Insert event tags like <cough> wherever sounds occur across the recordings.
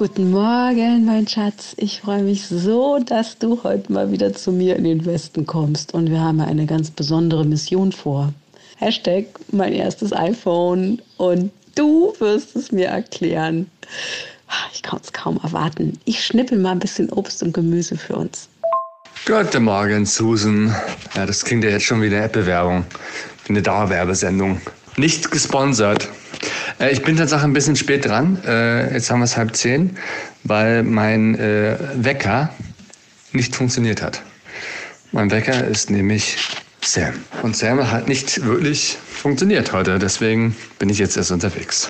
Guten Morgen, mein Schatz. Ich freue mich so, dass du heute mal wieder zu mir in den Westen kommst. Und wir haben eine ganz besondere Mission vor. Hashtag mein erstes iPhone. Und du wirst es mir erklären. Ich kann es kaum erwarten. Ich schnippel mal ein bisschen Obst und Gemüse für uns. Guten Morgen, Susan. Ja, das klingt ja jetzt schon wie eine App-Bewerbung. Eine Dauerwerbesendung. Nicht gesponsert. Äh, ich bin tatsächlich ein bisschen spät dran. Äh, jetzt haben wir es halb zehn, weil mein äh, Wecker nicht funktioniert hat. Mein Wecker ist nämlich Sam. Und Sam hat nicht wirklich funktioniert heute. Deswegen bin ich jetzt erst unterwegs.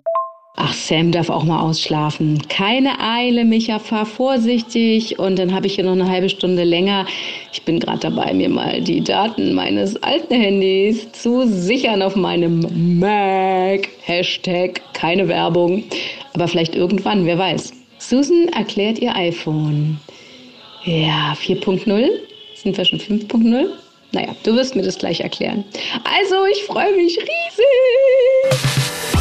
Ach, Sam darf auch mal ausschlafen. Keine Eile, Micha, fahr vorsichtig. Und dann habe ich hier noch eine halbe Stunde länger. Ich bin gerade dabei, mir mal die Daten meines alten Handys zu sichern auf meinem Mac. Hashtag keine Werbung. Aber vielleicht irgendwann, wer weiß. Susan erklärt ihr iPhone. Ja, 4.0? Sind wir schon 5.0? Naja, du wirst mir das gleich erklären. Also, ich freue mich riesig.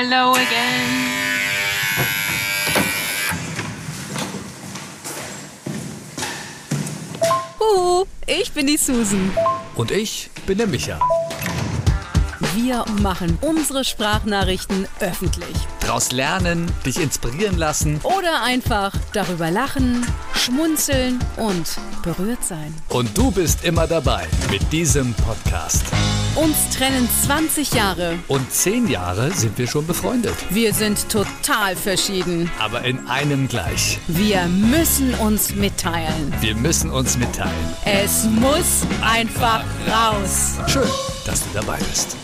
Hello again. Huhu, ich bin die Susan. Und ich bin der Micha. Wir machen unsere Sprachnachrichten öffentlich. Daraus lernen, dich inspirieren lassen. Oder einfach darüber lachen, schmunzeln und berührt sein. Und du bist immer dabei mit diesem Podcast. Uns trennen 20 Jahre. Und 10 Jahre sind wir schon befreundet. Wir sind total verschieden. Aber in einem gleich. Wir müssen uns mitteilen. Wir müssen uns mitteilen. Es muss einfach raus. Schön, dass du dabei bist.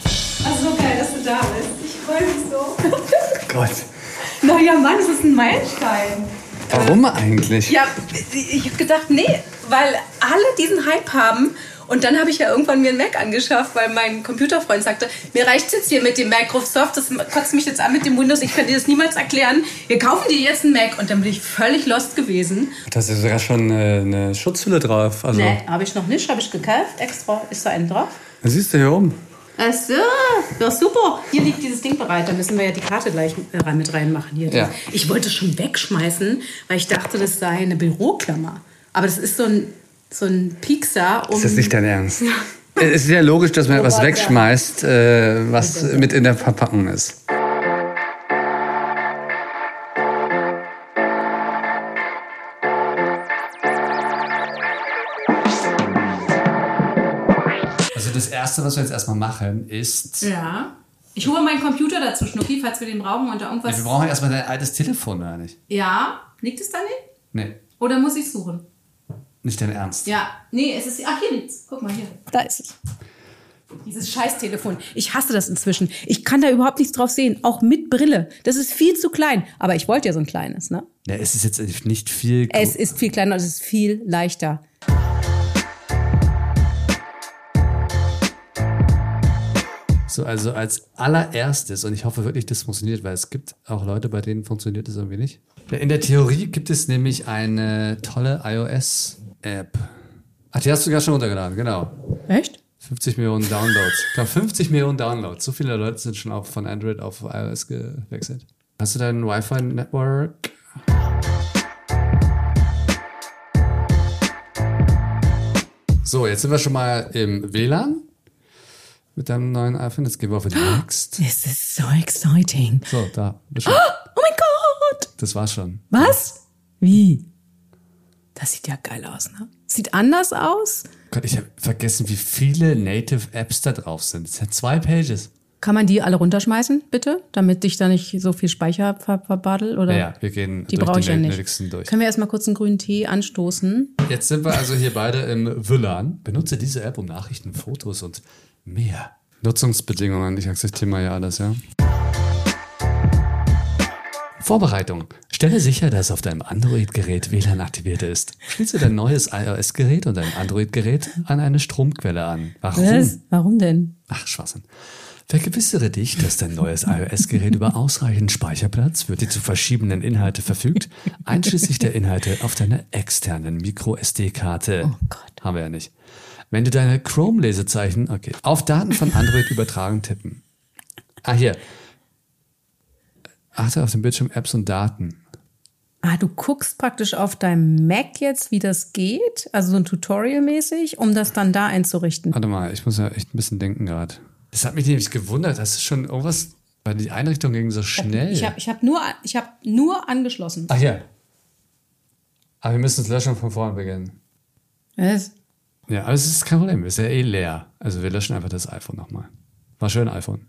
Ach, so geil, dass du da bist. Ich freue mich so. Gott. Naja, Mann, es ist ein Meilenstein. Warum eigentlich? Ja, ich habe gedacht, nee, weil alle diesen Hype haben. Und dann habe ich ja irgendwann mir einen Mac angeschafft, weil mein Computerfreund sagte, mir reicht jetzt hier mit dem Microsoft, das kotzt mich jetzt an mit dem Windows, ich kann dir das niemals erklären. Wir kaufen dir jetzt einen Mac. Und dann bin ich völlig lost gewesen. Da ist ja sogar schon eine, eine Schutzhülle drauf. Also, Nee, habe ich noch nicht, habe ich gekauft, extra. Ist da ein drauf? Was siehst du hier oben? Ach so, ja super. Hier liegt dieses Ding bereit. Da müssen wir ja die Karte gleich äh, mit reinmachen. Hier. Ja. Ich wollte es schon wegschmeißen, weil ich dachte, das sei eine Büroklammer. Aber das ist so ein, so ein Piekser. Um Ist das nicht dein Ernst? Es ist ja logisch, dass man etwas Gott, ja. wegschmeißt, äh, was mit in der Verpackung ist. Erste, was wir jetzt erstmal machen, ist... Ja. Ich hole meinen Computer dazu, Schnucki, falls wir den brauchen und da irgendwas. Wir brauchen erstmal dein altes Telefon, oder nicht? ja, liegt es da nicht? Nee, Oder muss ich suchen? nicht dein Ernst. Ja, nee, es ist. Ach, hier liegt's. Guck mal hier. Da ist es. Dieses Scheißtelefon. Ich hasse das inzwischen. Ich kann da überhaupt nichts drauf sehen. Auch mit Brille. Das ist viel zu klein. Aber ich wollte ja so ein kleines, ne? Ja, es ist jetzt nicht viel... Es ist viel kleiner und es ist viel leichter. So, also als allererstes, und ich hoffe wirklich, das funktioniert, weil es gibt auch Leute, bei denen funktioniert das irgendwie nicht. In der Theorie gibt es nämlich eine tolle iOS-App. Ach, die hast du sogar schon runtergeladen, genau. Echt? 50 Millionen Downloads. Ich glaube, 50 Millionen Downloads. So viele Leute sind schon auch von Android auf iOS gewechselt. Hast du dein Wi-Fi-Network? So, jetzt sind wir schon mal im WLAN mit deinem neuen iPhone. Jetzt gehen wir auf Next. This is so exciting. So, da. du. Oh mein Gott! Das war's schon. Was? Wie? Das sieht ja geil aus, ne? Sieht anders aus. Gott, ich habe vergessen, wie viele Native Apps da drauf sind. Es hat zwei Pages. Kann man die alle runterschmeißen, bitte? Damit ich da nicht so viel Speicher ver verbadel? Oder? Ja, ja, wir gehen Die durch brauche ich ja nicht. durch. Können wir erstmal kurz einen grünen Tee anstoßen? Jetzt sind wir also hier beide im WLAN. Benutze diese App, um Nachrichten, Fotos und mehr. Nutzungsbedingungen, ich akzeptiere mal ja alles, ja. Vorbereitung. Stelle sicher, dass auf deinem Android-Gerät WLAN aktiviert ist. Schließe dein neues iOS-Gerät und dein Android-Gerät an eine Stromquelle an. Warum? Was? Warum denn? Ach, Schwachsinn. Vergewissere dich, dass dein neues iOS-Gerät über ausreichend Speicherplatz für die zu verschiebenden Inhalte verfügt, einschließlich der Inhalte auf deiner externen Micro-SD-Karte. Oh Gott. Haben wir ja nicht. Wenn du deine Chrome-Lesezeichen, okay, auf Daten von Android übertragen tippen. Ah, hier. Achte auf dem Bildschirm Apps und Daten. Ah, du guckst praktisch auf deinem Mac jetzt, wie das geht, also so ein Tutorial-mäßig, um das dann da einzurichten. Warte mal, ich muss ja echt ein bisschen denken gerade. Das hat mich nämlich gewundert. Das ist schon irgendwas, weil die Einrichtung ging so schnell. Ich habe ich hab nur, ich hab nur angeschlossen. Ach ja. Aber wir müssen das Löschen von vorne beginnen. Was? Ja, aber es ist kein Problem. Es ist ja eh leer. Also wir löschen einfach das iPhone nochmal. War schön, iPhone.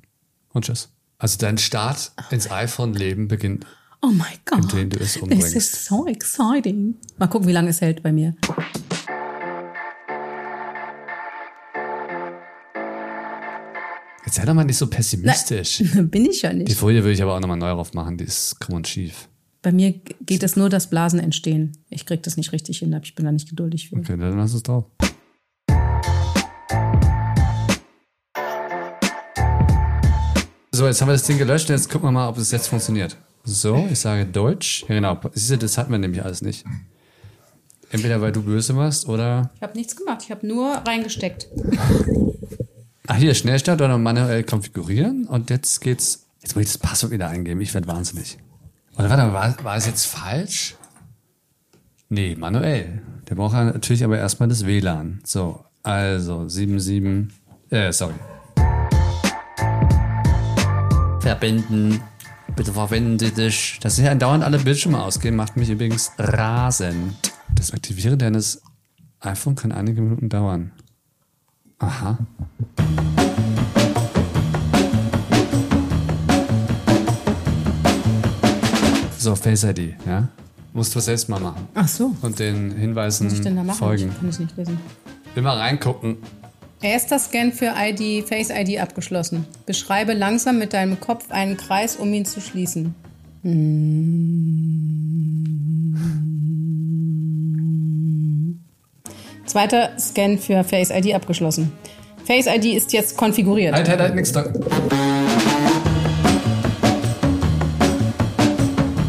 Und tschüss. Also dein Start ins iPhone-Leben beginnt. Oh mein Gott. Indem du es umbringst. is so exciting. Mal gucken, wie lange es hält bei mir. Sei doch mal nicht so pessimistisch. <laughs> Bin ich ja Die nicht. Folie würde ich aber auch nochmal neu drauf machen. Die ist krumm und schief. Bei mir geht es nur, dass Blasen entstehen. Ich krieg das nicht richtig hin, ich bin da nicht geduldig für. Okay, dann lass es drauf. So, jetzt haben wir das Ding gelöscht. Jetzt gucken wir mal, ob es jetzt funktioniert. So, ich sage Deutsch. Ja, genau. Siehst du, das hatten wir nämlich alles nicht. Entweder weil du böse warst oder. Ich habe nichts gemacht, ich habe nur reingesteckt. <laughs> Ach, hier, Schnellstart oder manuell konfigurieren. Und jetzt geht's. Jetzt muss ich das Passwort wieder eingeben. Ich werde wahnsinnig. Oder warte mal, war, war es jetzt falsch? Nee, manuell. Der braucht natürlich aber erstmal das WLAN. So, also 77. Äh, sorry. Verbinden. Bitte verwenden Sie dich. Dass hier andauernd alle Bildschirme ausgehen, macht mich übrigens rasend. Das Aktivieren deines iPhone kann einige Minuten dauern. Aha. So, Face ID, ja? Musst du selbst mal machen. Ach so. Und den Hinweisen Was muss ich denn da machen? folgen. Ich kann es nicht lesen. Immer reingucken. Erster Scan für ID, Face ID abgeschlossen. Beschreibe langsam mit deinem Kopf einen Kreis, um ihn zu schließen. Hm. Zweiter Scan für Face ID abgeschlossen. Face ID ist jetzt konfiguriert. Halt, halt, halt, nix da.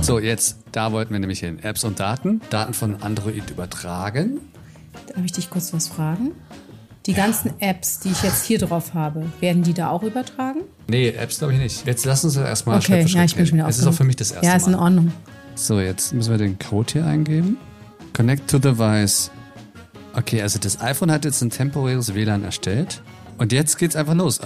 So, jetzt, da wollten wir nämlich hin. Apps und Daten. Daten von Android übertragen. Darf ich dich kurz was fragen? Die ganzen Apps, die ich jetzt hier drauf habe, werden die da auch übertragen? Nee, Apps glaube ich nicht. Jetzt lass uns erstmal Okay, Schritt für ja, ich bin schon wieder Es ist auch für mich das erste Ja, ist in Mal. Ordnung. So, jetzt müssen wir den Code hier eingeben. Connect to device. Okay, also das iPhone hat jetzt ein temporäres WLAN erstellt. Und jetzt geht's einfach los.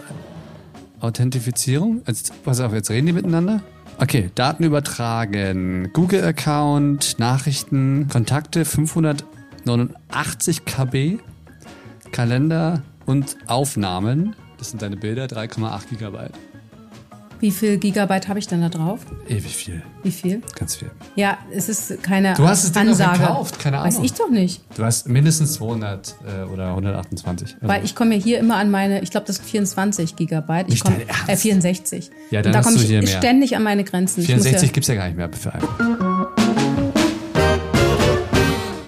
Authentifizierung. Jetzt, pass auf, jetzt reden die miteinander. Okay, Daten übertragen. Google-Account, Nachrichten, Kontakte 589 KB, Kalender und Aufnahmen. Das sind deine Bilder, 3,8 Gigabyte. Wie viel Gigabyte habe ich denn da drauf? Ewig viel. Wie viel? Ganz viel. Ja, es ist keine Du hast das Ding Ansage. gekauft, keine Weiß Ahnung. ich doch nicht. Du hast mindestens 200 äh, oder 128. Also- Weil ich komme ja hier immer an meine, ich glaube, das sind 24 Gigabyte. Ich komme, äh, 64. Ja, dann Und da komme ich mehr. ständig an meine Grenzen. Ich muss 64 ja, gibt's ja gar nicht mehr für iPhone.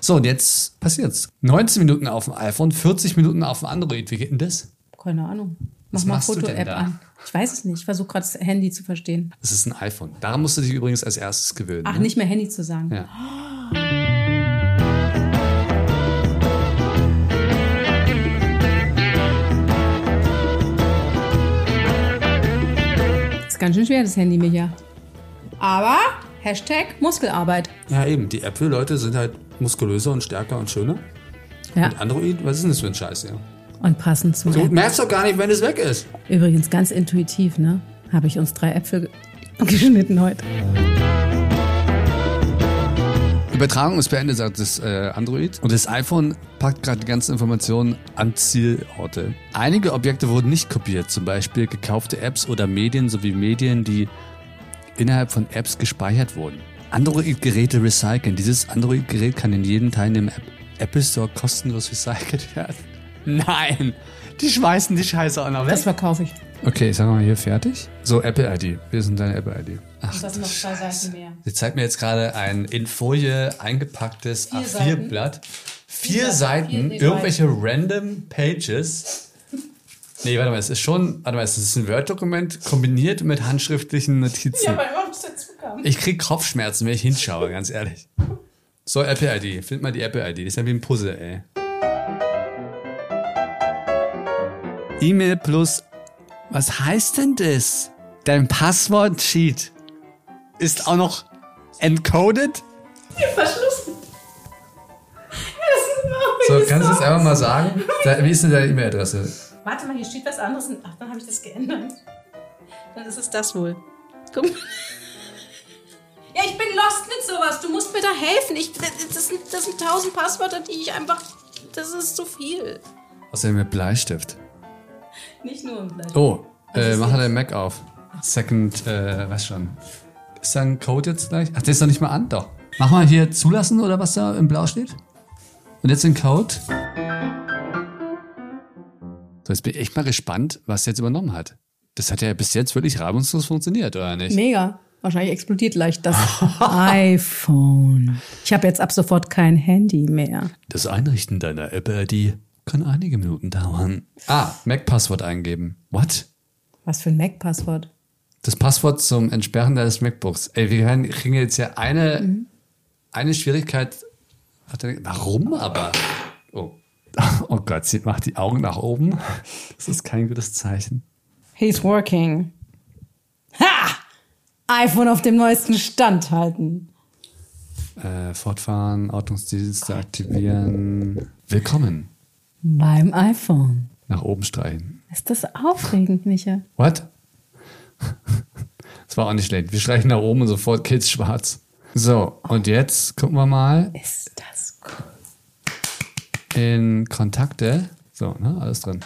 So, und jetzt passiert's. 19 Minuten auf dem iPhone, 40 Minuten auf dem Android. Wie geht denn das? keine Ahnung. Mach mal Foto-App an. Ich weiß es nicht. Ich versuche gerade das Handy zu verstehen. Das ist ein iPhone. Daran musst du dich übrigens als erstes gewöhnen. Ach, ne? nicht mehr Handy zu sagen. Ja. Ist ganz schön schwer, das Handy, Micha. Aber Hashtag Muskelarbeit. ja, eben. Die Apple-Leute sind halt muskulöser und stärker und schöner. Ja. Und Android, was ist denn das für ein Scheiß hier? Und passend zum Du App. merkst doch gar nicht, wenn es weg ist. Übrigens ganz intuitiv, ne? Habe ich uns drei Äpfel ge- <laughs> geschnitten heute. Übertragung ist beendet, sagt das äh, Android. Und das iPhone packt gerade die ganzen Informationen an Zielorte. Einige Objekte wurden nicht kopiert, zum Beispiel gekaufte Apps oder Medien sowie Medien, die innerhalb von Apps gespeichert wurden. Android-Geräte recyceln. Dieses Android-Gerät kann in jedem teilnehmenden App Apple Store kostenlos recycelt werden. <laughs> Nein, die schmeißen die Scheiße auch noch weg. Das verkaufe ich. Okay, ich sag mal hier fertig. So, Apple ID. Wir sind deine Apple ID. Ach, Das sind noch zwei Seiten mehr. Sie zeigt mir jetzt gerade ein in Folie eingepacktes Vier Seiten. A4-Blatt. Vier Seiten, Seiten, vier, nee, drei. irgendwelche random Pages. Nee, warte mal, es ist schon, warte mal, es ist ein Word-Dokument kombiniert mit handschriftlichen Notizen. Ja, weil überhaupt dazu kam. Ich krieg Kopfschmerzen, wenn ich hinschaue, ganz ehrlich. So, Apple ID. Find mal die Apple ID. Das ist ja wie ein Puzzle, ey. E-Mail plus. Was heißt denn das? Dein Passwort-Sheet ist auch noch encoded? Verschlossen. Ja, das ist immer So, kannst du es einfach mal sagen? Wie ist denn deine E-Mail-Adresse? Warte mal, hier steht was anderes. Ach, dann habe ich das geändert. Dann ist es das wohl. Guck mal. Ja, ich bin lost mit sowas. Du musst mir da helfen. Ich, das, sind, das sind tausend Passwörter, die ich einfach. Das ist zu viel. Außerdem mit Bleistift. Nicht nur im Fleisch. Oh, äh, mach deinen Mac auf. Second, äh, was schon. Ist da ein Code jetzt gleich? Ach, der ist noch nicht mal an, doch. Mach mal hier zulassen oder was da im Blau steht. Und jetzt den Code. So, jetzt bin ich echt mal gespannt, was der jetzt übernommen hat. Das hat ja bis jetzt wirklich reibungslos funktioniert, oder nicht? Mega. Wahrscheinlich explodiert leicht das <laughs> iPhone. Ich habe jetzt ab sofort kein Handy mehr. Das Einrichten deiner Apple-ID kann einige Minuten dauern. Ah, Mac-Passwort eingeben. What? Was für ein Mac-Passwort? Das Passwort zum Entsperren deines MacBooks. Ey, wir kriegen jetzt ja eine, eine Schwierigkeit. Warte, Warum aber? Oh. oh Gott, sie macht die Augen nach oben. Das ist kein gutes Zeichen. He's working. Ha! iPhone auf dem neuesten Stand halten. Äh, fortfahren, Ordnungsdienste aktivieren. Willkommen. Beim iPhone. Nach oben streichen. Ist das aufregend, Micha? What? <laughs> Das war auch nicht schlecht. Wir streichen nach oben und sofort geht's schwarz. So, und jetzt gucken wir mal Ist das cool. in Kontakte. So, ne, alles drin.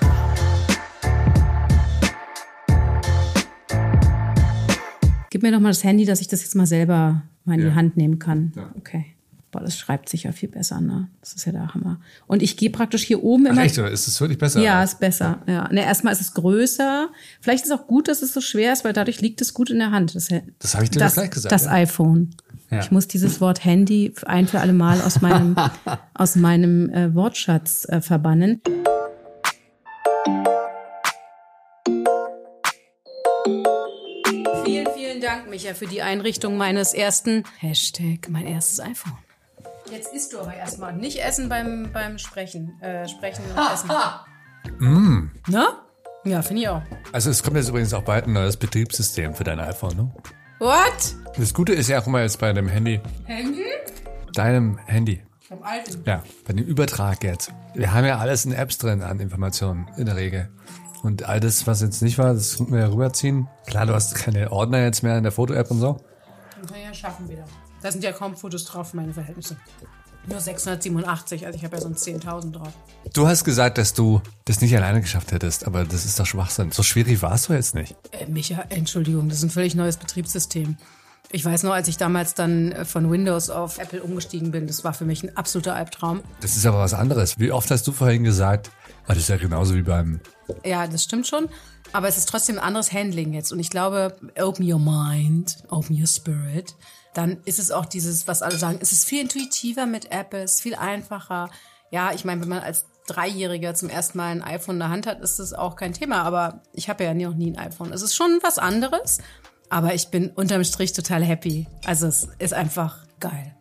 Gib mir doch mal das Handy, dass ich das jetzt mal selber mal in Ja. die Hand nehmen kann. Ja. Okay. Boah, das schreibt sich ja viel besser, ne? Das ist ja der Hammer. Und ich gehe praktisch hier oben Ach, immer. echt, oder? Ist es wirklich besser? Ja, ist besser. Ja. Ne, erstmal ist es größer. Vielleicht ist es auch gut, dass es so schwer ist, weil dadurch liegt es gut in der Hand. Das, Das habe ich dir das, doch gleich gesagt. Das ja. iPhone. Ja. Ich muss dieses Wort Handy ein für alle Mal aus meinem, <laughs> aus meinem äh, Wortschatz äh, verbannen. Vielen, vielen Dank, Micha, für die Einrichtung meines ersten Hashtag, mein erstes iPhone. Jetzt isst du aber erstmal. Nicht essen beim, beim Sprechen. Äh, sprechen und essen. Mm. Ne? Ja, finde ich auch. Also es kommt jetzt übrigens auch bald ein neues Betriebssystem für dein iPhone, ne? What? Das Gute ist ja auch immer jetzt bei dem Handy. Handy? Deinem Handy. Vom alten. Ja, bei dem Übertrag jetzt. Wir haben ja alles in Apps drin an Informationen in der Regel. Und all das, was jetzt nicht war, das konnten wir ja rüberziehen. Klar, du hast keine Ordner jetzt mehr in der Foto-App und so. Kann ich ja schaffen wieder. Da sind ja kaum Fotos drauf, meine Verhältnisse. Nur 687, also ich habe ja sonst 10.000 drauf. Du hast gesagt, dass du das nicht alleine geschafft hättest, aber das ist doch Schwachsinn. So schwierig warst du jetzt nicht. Äh, Micha, Entschuldigung, das ist ein völlig neues Betriebssystem. Ich weiß noch, als ich damals dann äh, von Windows auf Apple umgestiegen bin, das war für mich ein absoluter Albtraum. Das ist aber was anderes. Wie oft hast du vorhin gesagt, ah, das ist ja genauso wie beim Ja, das stimmt schon. Aber es ist trotzdem ein anderes Handling jetzt. Und ich glaube, open your mind, open your spirit. Dann ist es auch dieses, was alle sagen, es ist viel intuitiver mit Apple, es ist viel einfacher. Ja, ich meine, wenn man als Dreijähriger zum ersten Mal ein iPhone in der Hand hat, ist das auch kein Thema. Aber ich habe ja noch nie ein iPhone. Es ist schon was anderes. Aber ich bin unterm Strich total happy. Also es ist einfach geil.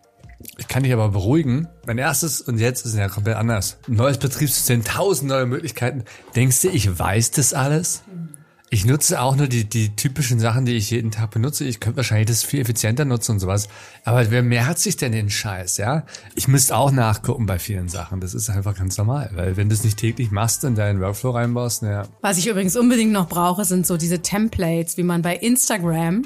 Ich kann dich aber beruhigen. Mein erstes und jetzt ist ja komplett anders. Neues Betriebssystem, tausend neue Möglichkeiten. Denkst du, ich weiß das alles? Ich nutze auch nur die, die typischen Sachen, die ich jeden Tag benutze. Ich könnte wahrscheinlich das viel effizienter nutzen und sowas. Aber wer merkt sich denn den Scheiß, ja? Ich müsste auch nachgucken bei vielen Sachen. Das ist einfach ganz normal. Weil wenn du es nicht täglich machst und deinen Workflow reinbaust, naja. Was ich übrigens unbedingt noch brauche, sind so diese Templates, wie man bei Instagram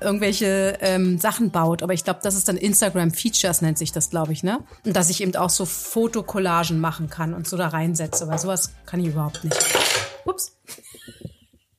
irgendwelche ähm, Sachen baut. Aber ich glaube, das ist dann Instagram Features, nennt sich das, glaube ich, ne? Und dass ich eben auch so Fotokollagen machen kann und so da reinsetze. Weil sowas kann ich überhaupt nicht. Ups.